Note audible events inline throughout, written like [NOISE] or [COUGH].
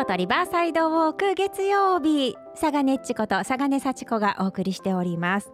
京都リバーサイドウォーク月曜日佐賀ねっちこと佐賀根幸子がお送りしております。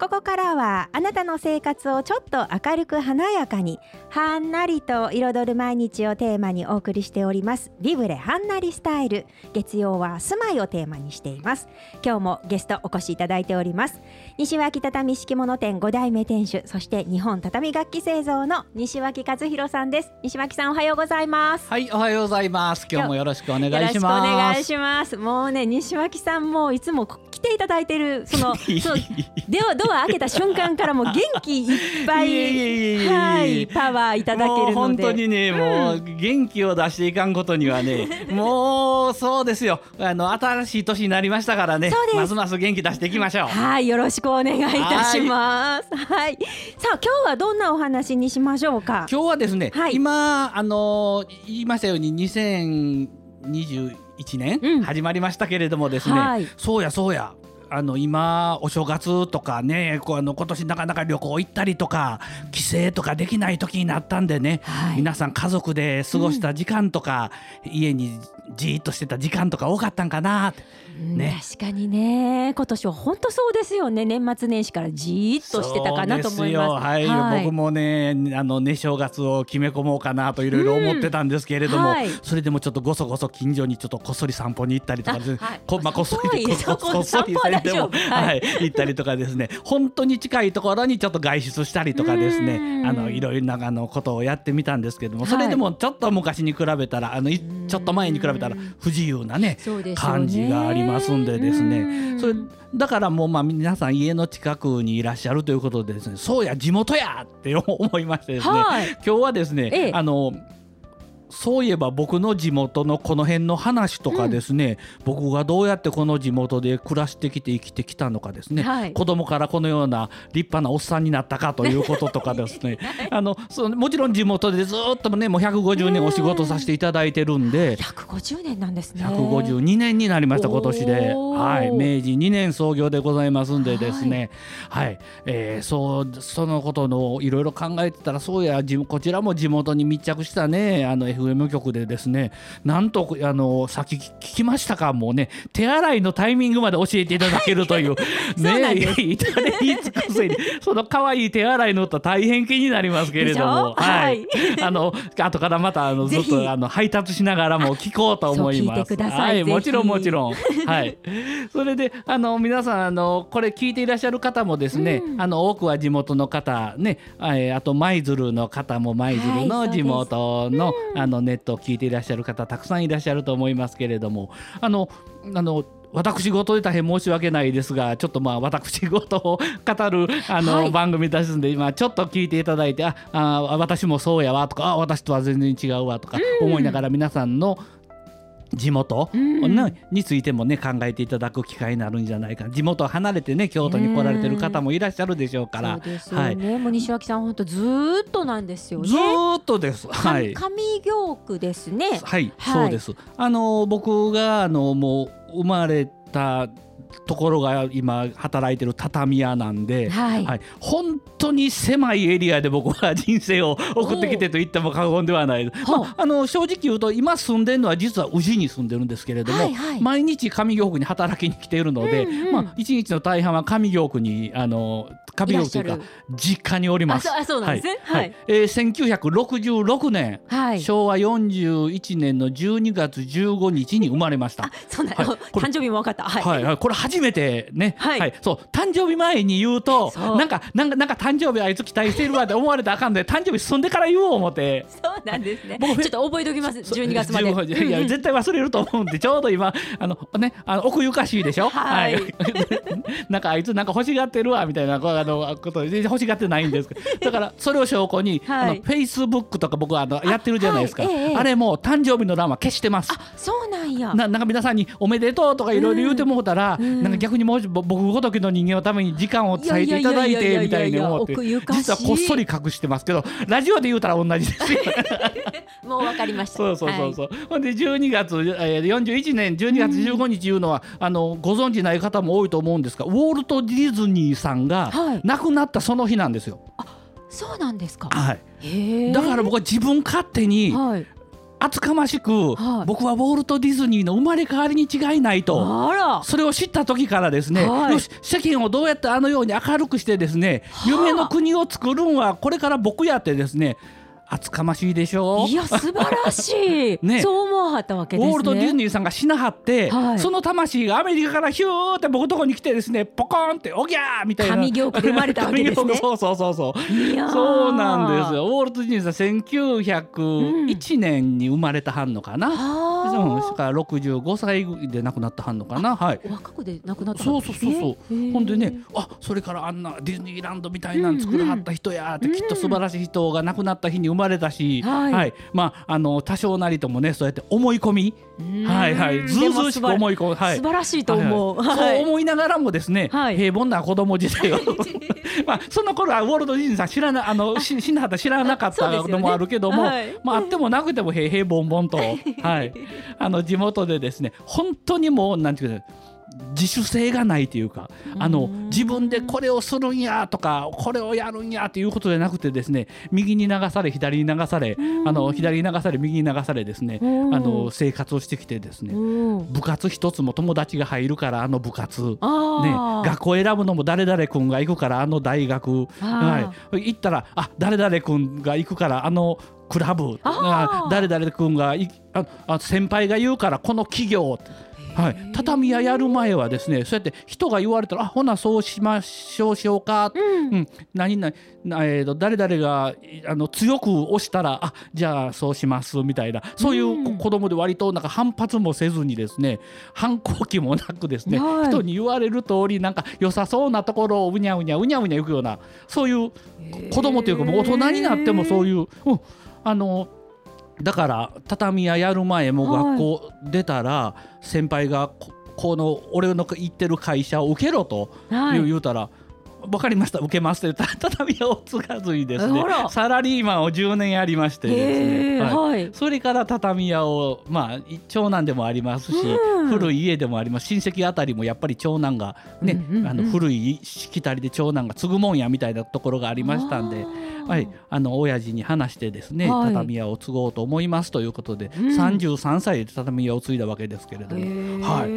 ここからはあなたの生活をちょっと明るく華やかにはんなりと彩る毎日をテーマにお送りしております。ビブレはんなりスタイル。月曜は住まいをテーマにしています。今日もゲストお越しいただいております。西脇畳敷物店5代目店主そして日本畳楽器製造の西脇和弘さんです。西脇さんおはようございます。はいおはようございます。今日もよろしくお願いします。よろしくお願いします。もうね西脇さんもいつも来ていただいてるその [LAUGHS] そうではドア開けた瞬間からもう元気いっぱいはいパワーいただけるので。本当にね、うん、もう元気を出していかんことにはね [LAUGHS] もうそうですよ。あの新しい年になりましたからねますます元気出していきましょう。はいよろしくお願いいたします。はい。さあ今日はどんなお話にしましょうか？今日はですね、はい、今あの言いましたように2021年始まりましたけれどもですね、うんはい、そうやそうや。あの今お正月とかねこうあの今年なかなか旅行行ったりとか帰省とかできない時になったんでね、はい、皆さん家族で過ごした時間とか、うん、家にじーっとしてた時間とか多かったんかなって。ね、確かにね。今年は本当そうですよね。年末年始からじーっとしてたかなと思います。はい、はい、僕もねあのね正月を決め込もうかなといろいろ思ってたんですけれども、うんはい、それでもちょっとごそごそ近所にちょっとこっそり散歩に行ったりとか、はい、こまあ、こっそりこっそりでも、はい、行ったりとかですね。本当に近いところにちょっと外出したりとかですね。あのいろいろなあのことをやってみたんですけどもそれでもちょっと昔に比べたらあのちょっと前に比べたら不自由なね感じがありますんでですね。それだからもうまあ皆さん家の近くにいらっしゃるということでですねそうや地元やって思いましてですね、はい、今日はですね、ええ、あのそういえば僕の地元のこの辺の話とかですね、うん、僕がどうやってこの地元で暮らしてきて生きてきたのかですね、はい、子供からこのような立派なおっさんになったかということとかですね。[LAUGHS] あのそもちろん地元でずっとねもう150年お仕事させていただいてるんで。150年なんですね。152年になりました今年で、はい、明治2年創業でございますんでですね。はい、はい、えー、そうそのことのいろいろ考えてたらそうやこちらも地元に密着したね。あの FM 局でですねなんとあのさっき聞きましたか？もうね手洗いのタイミングまで教えていただけるという。[LAUGHS] ね至れり尽くせにその可愛い手洗いのと大変気になりますけれども。はい、[LAUGHS] あの後からまたあのずっとあの配達しながらも聞こうと思います。はい。もちろんもちろん。はい。[LAUGHS] それであの皆さんあのこれ聞いていらっしゃる方もですね、うん、あの多くは地元の方ねあと舞鶴の方も舞鶴の地元の、はい、あのネットを聞いていらっしゃる方たくさんいらっしゃると思いますけれどもあのあの私事で大変申し訳ないですがちょっとまあ私事を語るあの、はい、番組ですんで今ちょっと聞いていただいてああ私もそうやわとかあ私とは全然違うわとか思いながら皆さんの地元、についてもね考えていただく機会になるんじゃないか。地元を離れてね京都に来られてる方もいらっしゃるでしょうから、はい、もう西脇さん本当ずっとなんですよね。ずっとです。はい。上京区ですね。はい、はい、そうです。あの僕があのもう生まれたところが今働いてる畳屋なんで、はい、はい、本当に狭いエリアで僕は人生を送ってきてと言っても過言ではない、まあ、あの正直言うと今住んでるのは実は宇治に住んでるんですけれども、はいはい、毎日上京区に働きに来ているので、うんうん、まあ、一日の大半は上京区にあの上京区というか実家におります。あそうなんですね、はい、はい、えー、1966年、はい、昭和41年の12月15日に生まれました。そうなん、はい、誕生日も分かった。はい、はい、これ初めてね、はい、はい、そう。誕生日前に言うとなんかなんかなんか誕生日あいつ期待してるわって思われたらあかんで誕生日済んでから言おう思って。そうなんですね。僕ちょっと覚えておきます。12月まで。いや絶対忘れると思うんでちょうど今あのねあの奥ゆかしいでしょ？はい、はい、[LAUGHS] なんかあいつなんか欲しがってるわみたいなあのことで欲しがってないんですだからそれを証拠に、はい、あのフェイスブックとか僕はあのやってるじゃないですか。あはい。ええ、あれも誕生日の欄は消してます。あそうなんやななんか皆さんにおめでとうとかいろいろ言うてもうたら、うん、なんか逆にもし僕ごときの人間のために時間を伝えていただいてみたいに思って実はこっそり隠してますけどラジオで言うたら同じですよ。もう分かりました。そうそうそうそう、はい、ほんで12月、えー、41年12月15日いうのは、うん、あのご存じない方も多いと思うんですがウォルト・ディズニーさんが亡くなったその日なんですよ。はい、そうなんですか、はい、だから僕は自分勝手に、はい、厚かましく、はい、僕はウォルト・ディズニーの生まれ変わりに違いないと。それを知った時からですね、はい、よし世間をどうやってあのように明るくしてですね夢の国を作るんはこれから僕やってですね厚かましいでしょ？いや素晴らしい、[LAUGHS] ね、そう思わはったわけですね。ウォルト・ディズニーさんが死なはって、はい、その魂がアメリカからヒューって僕のとこに来てですねポコンっておぎゃーみたいな。神行で生まれたわけですね。そうそうそうそう。そうなんですよ。ウォルト・ディズニーさん1901年に生まれたはんのかな、うんうん、しか65歳で亡くなったはんのかな？はい。若くで亡くなった、ね、そうそうそうそう。ほんでねあそれからあんなディズニーランドみたいなの作らはった人やって、きっと素晴らしい人が亡くなった日に生まれたし、はい、はい、まああの多少なりともねそうやって思い込み。はいはい。ずうずうしく思い込み、はい、素晴らしいと思う、はい。はい、そう思いながらもですね、はい、平凡な子供時代を [LAUGHS] [LAUGHS] まあその頃はウォルト・ディズニーさん知らなあのし死んだはった知らなかったのもあるけども、ねはい、まああってもなくても平平凡凡と [LAUGHS] はい。あの地元でですね本当にもうなんていうか自主性がないというかあの自分でこれをするんやとかこれをやるんやということじゃなくてですね右に流され左に流されあの左に流され右に流されですねあの生活をしてきてですね部活一つも友達が入るからあの部活、ね、学校選ぶのも誰々君が行くからあの大学、はい、行ったらあ誰々君が行くからあのクラブ。誰々君がああ先輩が言うからこの企業はい、畳屋やる前はですねそうやって人が言われたら「あほなそうしましょうしようか」うん、うん、何々、えーと、誰々があの強く押したら「あじゃあそうします」みたいな。そういう子供で割となんか反発もせずにですね反抗期もなくですね、はい、人に言われる通りなんか良さそうなところをうにゃうにゃうにゃうにゃいくようなそういう子供というかもう大人になってもそういう、うん、あのだから畳屋やる前も学校出たら先輩がこの俺の行ってる会社を受けろと言うたら。分かりました。受けますって [LAUGHS] 畳屋を継がずにですねサラリーマンを10年やりましてですね、はい、それから畳屋をまあ長男でもありますし、うん、古い家でもあります。親戚あたりもやっぱり長男がね、うんうんうん、あの古いしきたりで長男が継ぐもんやみたいなところがありましたんで。はい、あの親父に話してですね、はい、畳屋を継ごうと思いますということで、うん、33歳で畳屋を継いだわけですけれども、はい、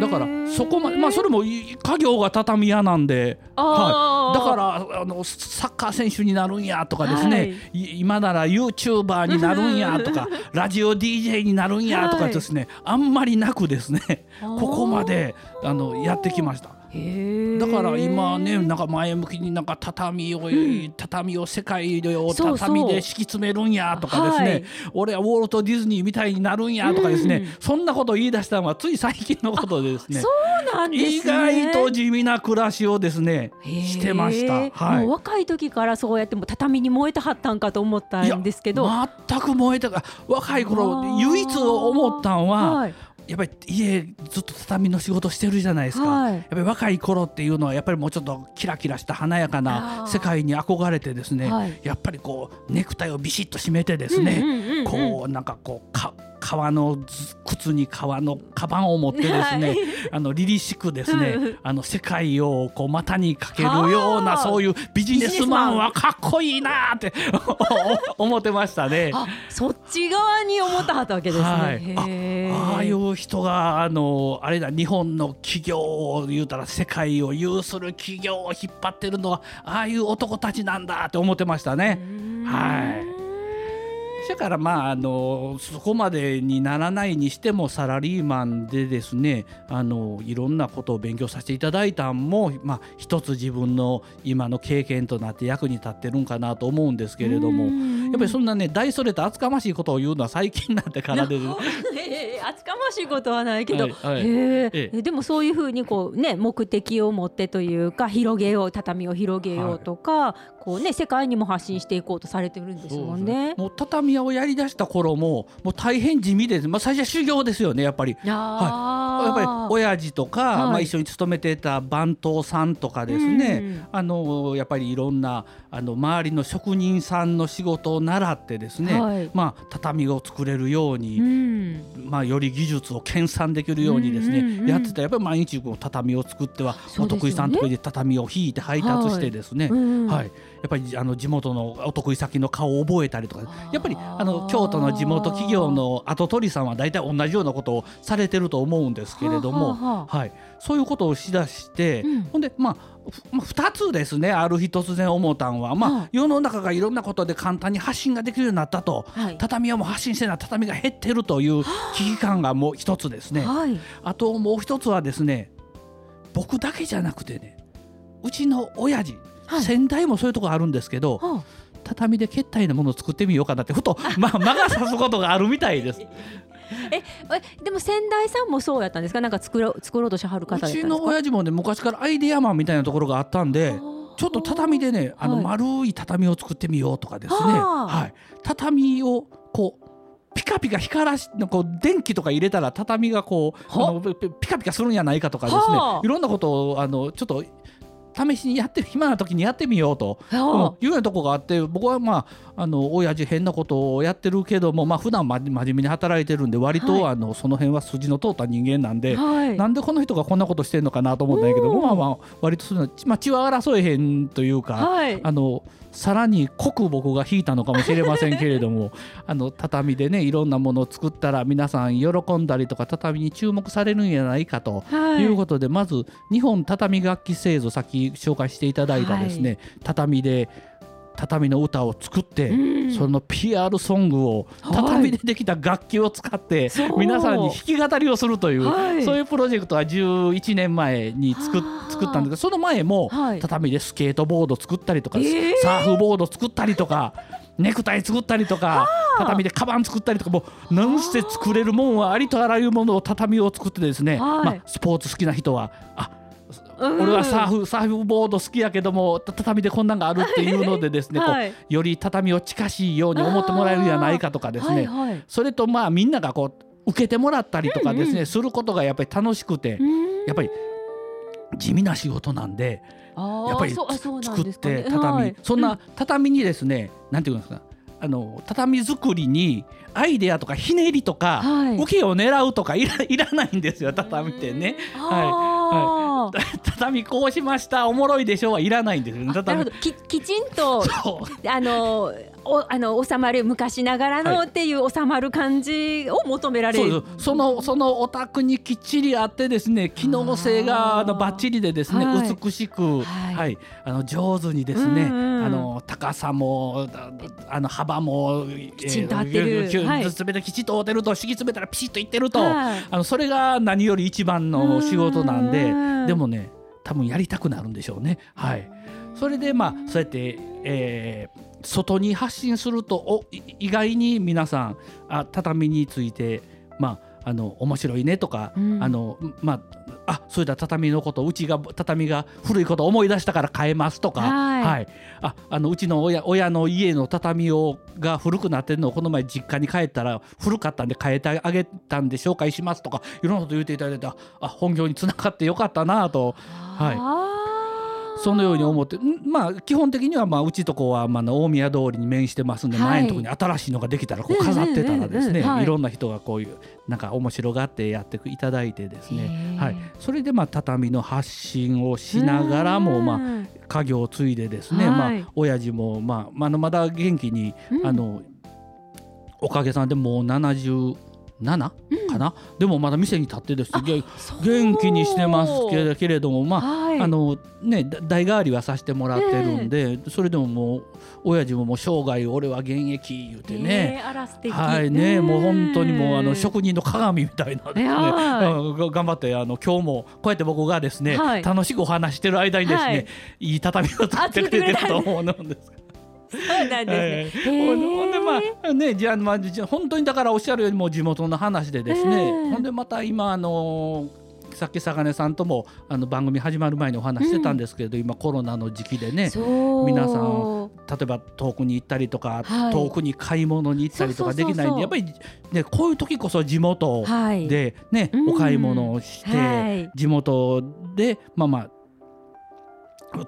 だからそこまでまあそれも家業が畳屋なんで、はい、だからあのサッカー選手になるんやとかですね、はい、今なら YouTuber になるんやとか [LAUGHS] ラジオ DJ になるんやとかですね、あんまりなくですね。ここまであのやってきました。だから今ねなんか前向きになんか畳を、うん、畳を世界を畳で敷き詰めるんやとかですね、はい、俺はウォルト・ディズニーみたいになるんやとかですね、うん、そんなことを言い出したのはつい最近のことでですね。そうなんです、ね、意外と地味な暮らしをですねしてました、はい、若い時からそうやっても畳に燃えてはったんかと思ったんですけど。全く燃えたか若い頃唯一思ったんは、はいやっぱり家ずっと畳の仕事してるじゃないですか、はい、やっぱり若い頃っていうのはやっぱりもうちょっとキラキラした華やかな世界に憧れてですね、はい、やっぱりこうネクタイをビシッと締めてですね、こうなんかこうか革の靴に革のカバンを持ってですね、はい、あの凛々しくですね、あの世界をこう股にかけるようなそういうビジネスマンはかっこいいなって [LAUGHS] 思ってましたね。そっち側に思ったわけですね。はい、ああいう人があのあれだ日本の企業を言うたら世界を有する企業を引っ張ってるのはああいう男たちなんだって思ってましたね。はい。だからまああのそこまでにならないにしてもサラリーマンでですねあのいろんなことを勉強させていただいたんも、まあ、一つ自分の今の経験となって役に立ってるんかなと思うんですけれども。っぱりそんなね大それた厚かましいことを言うのは最近なんてからで。厚かましいことはないけど、はいはい、えー、でもそういうふうにこうね目的を持ってというか広げよう畳を広げようとか、はい、こうね世界にも発信していこうとされてるんですもんね。もう畳屋をやりだした頃ももう大変地味です、まあ、最初は修行ですよねやっぱり。はい、やっぱり親父とか、はい、まあ、一緒に勤めてた番頭さんとかですね、あのやっぱりいろんなあの周りの職人さんの仕事を習ってですね、はい、まあ、畳を作れるように、うん、まあ、より技術を研鑽できるようにですね、うんうんうん、やってたらやっぱり毎日こう畳を作っては、お得意さんとこで畳を引いて配達してですね、はい、うんはい、やっぱりあの地元のお得意先の顔を覚えたりとかやっぱりあの京都の地元企業の跡取りさんは大体同じようなことをされてると思うんですけれども、はい、そういうことをしだして、うん、ほんでまあ2つですねある日突然思ったんは、まあ、世の中がいろんなことで簡単に発信ができるようになったと、はい、畳はもう発信してない畳が減ってるという危機感がもう一つですね、はい、あともう一つはですね僕だけじゃなくてねうちの親父、はい、先代もそういうとこあるんですけど、畳で決体なものを作ってみようかなってふと、まあ、魔が差すことがあるみたいです。えでも先代さんもそうやったんですか？なんか作ろ作ろうとしはる方うちの親父もね昔からアイデアマンみたいなところがあったんでちょっと畳でねあの丸い畳を作ってみようとかですね、はい、畳をこうピカピカ光らしこう電気とか入れたら畳がこうあのピカピカするんじゃないかとかですね。いろんなことをあのちょっと試しにやって暇な時にやってみようと、うん、いうようなとこがあって僕はまああの親父変なことをやってるけどもまあ普段ま真面目に働いてるんで割と、あのその辺は筋の通った人間なんで、はい、なんでこの人がこんなことしてんのかなと思ったんやけどまあまあ割とその、まあ、血は争えへんというか、はい、あのさらに濃く僕が引いたのかもしれませんけれども [LAUGHS] あの畳でねいろんなものを作ったら皆さん喜んだりとか畳に注目されるんじゃないかとい。うことで、はい、まず日本畳楽器製造さっき紹介していただいたですね、はい、畳で畳の歌を作って、うん、その PR ソングを畳でできた楽器を使って、はい、皆さんに弾き語りをするという、はい、そういうプロジェクトは11年前に作作ったんです。けどその前も畳でスケートボード作ったりとか、サーフボード作ったりとか。ネクタイ作ったりとか畳でカバン作ったりとかもう何して作れるもんはありとあらゆるものを畳を作ってですね、まあ、スポーツ好きな人はあ俺はサーフサーフボード好きやけども畳でこんなんがあるっていうのでですね、はい、こうより畳を近しいように思ってもらえるんじゃないかとかですね、はいはい、それとまあみんながこう受けてもらったりとかですね、うんうん、することがやっぱり楽しくてやっぱり地味な仕事なんでやっぱり作って畳そんな畳にですねなんていうんですかあの畳作りにアイデアとかひねりとか、はい、受けを狙うとかいらいらないんですよ畳ってね。はい、はい、[LAUGHS] [LAUGHS] 畳こうしました。おもろいでしょうはいらないんですよ、畳き [LAUGHS] きちんとあのおあの収まる昔ながらのっていう収まる感じを求められる、はい、そのそのお宅にきっちりあってですね機能性があのバッチリでですね、はい、美しく、はい、はい、あの上手にですね、うんうん、あの高さもあの幅もきちんと合ってる、えー、すべてきちっと合ってると敷き詰めたらピシッといってると、あのそれが何より一番の仕事なんででもね多分やりたくなるんでしょうね。はい、それでまあそうやって、えー外に発信するとお意外に皆さんあ畳についてまああの面白いねとか、うん、あのまああそういった畳のことうちが畳が古いこと思い出したから変えますとか、はい、はい、ああのうちの親親の家の畳をが古くなってるのをこの前実家に帰ったら古かったんで変えてあげたんで紹介しますとかいろんなこと言っていただいてあ本業につながってよかったなと。はいそのように思ってまあ基本的にはまあうちとこはまあ大宮通りに面してますんで、前のところに新しいのができたらこう飾ってたらですね、い、ろんな人がこういうなんか面白がってやっていただいてですね、はい、それでまあ畳の発信をしながらもまあ家業を継いでですね、まあ親父もまあまだまだ元気に、あのおかげさんでもう70 7かな、うん、でもまだ店に立ってです。元気にしてますけれどもまあ、はい、あのね代替わりはさせてもらってるんで、え。ー、それでももう親父ももう生涯俺は現役言うてね、えー、はいね、もう本当にもうあの職人の鏡みたいなですね、頑張ってあの今日もこうやって僕がですね、はい、楽しくお話してる間にですね、はい、いい畳を作ってくれてると思うんです。そうなんですね。ほんでまあねじゃあまあ本当にだからおっしゃるよりも地元の話でですね。ほんでまた今あのさっき坂根さんともあの番組始まる前にお話してたんですけれど、うん、今コロナの時期でね皆さん例えば遠くに行ったりとか、はい、遠くに買い物に行ったりとかできないんでやっぱり、ね、こういう時こそ地元でね、はい、お買い物をして、はい、地元でまあまあ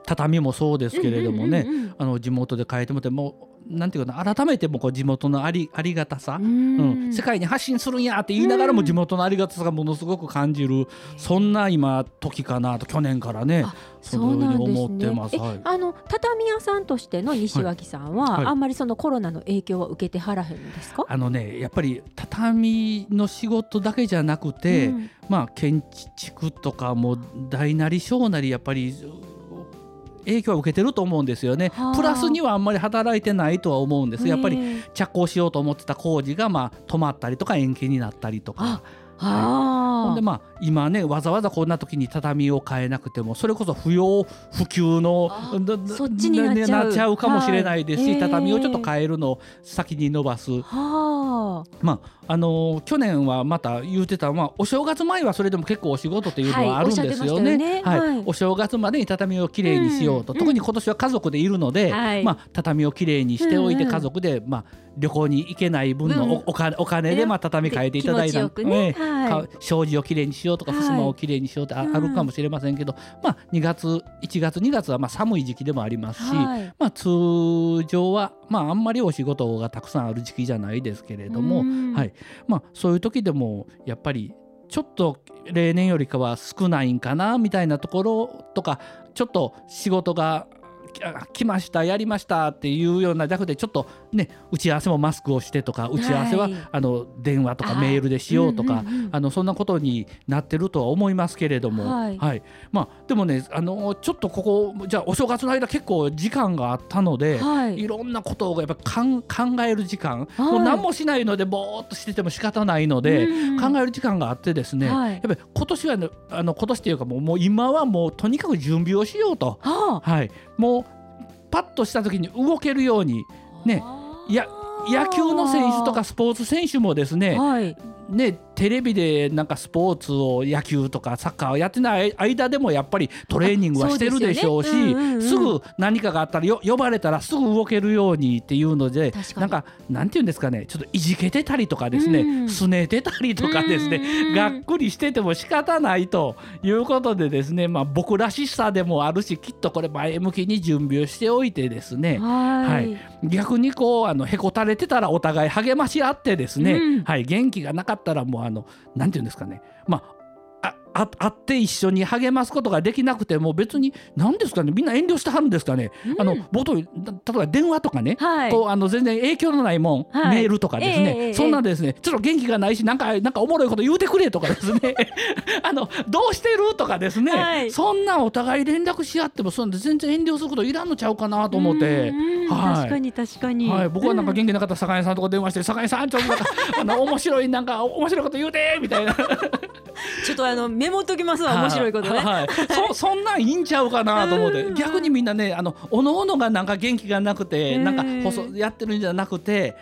畳もそうですけれどもね、あの地元で変えてもてもなんていうかな改めてもこう地元のありありがたさ、うん、世界に発信するんやって言いながらも地元のありがたさがものすごく感じるそんな今時かなと去年からねそうなんですね。はい、あの畳屋さんとしての西脇さんは、はい。はい、あんまりそのコロナの影響は受けてはらへんのですか？あのねやっぱり畳の仕事だけじゃなくて、うん、まあ建築とかも大なり小なりやっぱり影響は受けてると思うんですよね。プラスにはあんまり働いてないとは思うんです。やっぱり着工しようと思ってた工事がまあ止まったりとか延期になったりとか。はい、でまあ今ねわざわざこんな時に畳を変えなくてもそれこそ不要不急のそっちになっちゃう。かもしれないですし、はい、畳をちょっと変えるのを先に伸ばす。はあ、まああのー、去年はまた言うてた、まあ、お正月前はそれでも結構お仕事っていうのはあるんですよね。はい、ね。はい、お正月までに畳をきれいにしようと、うん、特に今年は家族でいるので、うん、まあ、畳をきれいにしておいて家族で、まあ、旅行に行けない分のお,、お金お金でまあ畳変えていただいた、ね。はい、障子をきれいにしようとか襖をきれいにしようってあるかもしれませんけど、まあ、2月1月2月はまあ寒い時期でもありますし、まあ、通常はまああんまりお仕事がたくさんある時期じゃないですけれども、はい。まあ、そういう時でもやっぱりちょっと例年よりかは少ないんかなみたいなところとかちょっと仕事が来ましたやりましたっていうようなじゃなくてちょっとね打ち合わせもマスクをしてとか打ち合わせは、あの電話とかメールでしようとか、あのそんなことになってるとは思いますけれども、はい、はい、まあでもねあのちょっとここじゃあお正月の間結構時間があったので、はい、いろんなことをやっぱ考える時間、はい、もう何もしないのでぼーっとしてても仕方ないので、考える時間があってですね、やっぱり今年は、ね、あの今年っていうかもうもう今はもうとにかく準備をしようと、はい、もうパッとした時に動けるようにねや野球の選手とかスポーツ選手もですね、はい、ねテレビでなんかスポーツを野球とかサッカーをやってない間でもやっぱりトレーニングはしてるでしょうし、ね。うんうんうん、すぐ何かがあったら呼ばれたらすぐ動けるようにっていうのでなんかなんていうんですかねちょっといじけてたりとかですね、うん、すねてたりとかですね、がっくりしてても仕方ないということでですね、まあ、僕らしさでもあるしきっとこれ前向きに準備をしておいてですねはい、逆にこうあのへこたれてたらお互い励まし合ってですね、うん、はい、元気がなかったらもうあのなんていうんですかね。まあって一緒に励ますことができなくても別に何ですかね。みんな遠慮してはるんですかね、うん、あの冒頭例えば電話とかね、はい、こうあの全然影響のないもん、はい、メールとかですね、えー、そんなですね。ちょっと元気がないしなんかなんかおもろいこと言うてくれとかですね。[LAUGHS] あのどうしてるとかですね、はい、そんなお互い連絡し合ってもそんで全然遠慮することいらんのちゃうかなと思って、はい、確かに確かに、はい、僕はなんか元気なかったら酒屋さんとか電話して「酒屋さんちょっと [LAUGHS] あの面白いなんか面白いこと言うて」みたいな。ちょっとあのメモっときますわ面白いことね、はい、そそんなんいいんちゃうかなと思って。逆にみんなねあのおのおのがなんか元気がなくてなんか細やってるんじゃなくて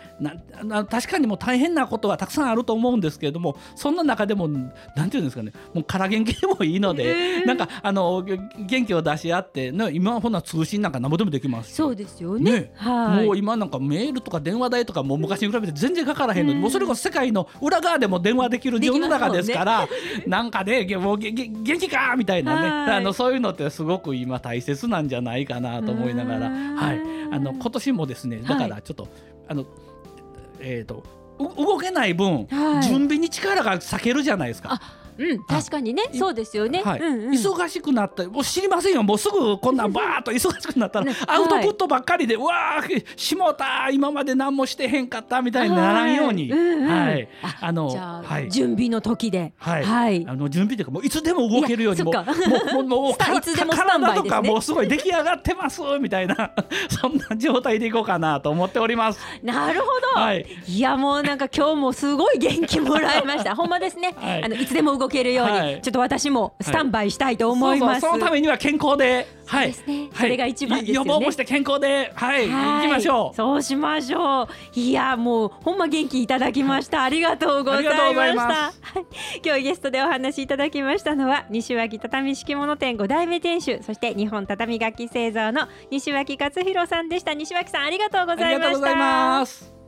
な確かにもう大変なことはたくさんあると思うんですけれどもそんな中でもなんていうんですかねもうから元気でもいいのでなんかあの元気を出し合ってね今はほんな通信なんか何もでもできますそうですよね、ね、はい、もう今なんかメールとか電話代とかもう昔に比べて全然かからへんのにもうそれこそ世界の裏側でも電話できる世の中ですから、なんかねもう元気かみたいなね。あのそういうのってすごく今大切なんじゃないかなと思いながら、はい、あの今年もですねだからちょっと、はい、あのえっ、ー、と動けない分、はい、準備に力が割けるじゃないですか。うん、確かにね、そうですよね、はい。うんうん、忙しくなった。もう知りませんよ。もうすぐこんなバーっと忙しくなったら、[LAUGHS] アウトプットばっかりで、はい、わーしもた今まで何もしてへんかったみたいにならんように、はい、うんうん。はい、あのはい、準備の時で、はい。はい、あの準備というかもういつでも動けるようにもうもうもういつでも体とかもうすごい出来上がってますみたいな。[LAUGHS] そんな状態でいこうかなと思っております。なるほど、はい、いやもうなんか今日もすごい元気もらいました。[LAUGHS] ほんまですね、はい、あのいつでも動けるように、はい、ちょっと私もスタンバイしたいと思います。そのためには健康で、はい、ね、それが一番、ね、予防もして健康で、はい、行きましょう。そうしましょう。いやもうほんま元気いただきました。ありがとうございました。今日ゲストでお話しいただきましたのは西脇畳敷物店5代目店主、そして日本畳楽器製造の西脇勝弘さんでした。西脇さんありがとうございました。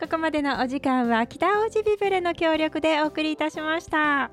ここまでのお時間は北大路ビブレの協力でお送りいたしました。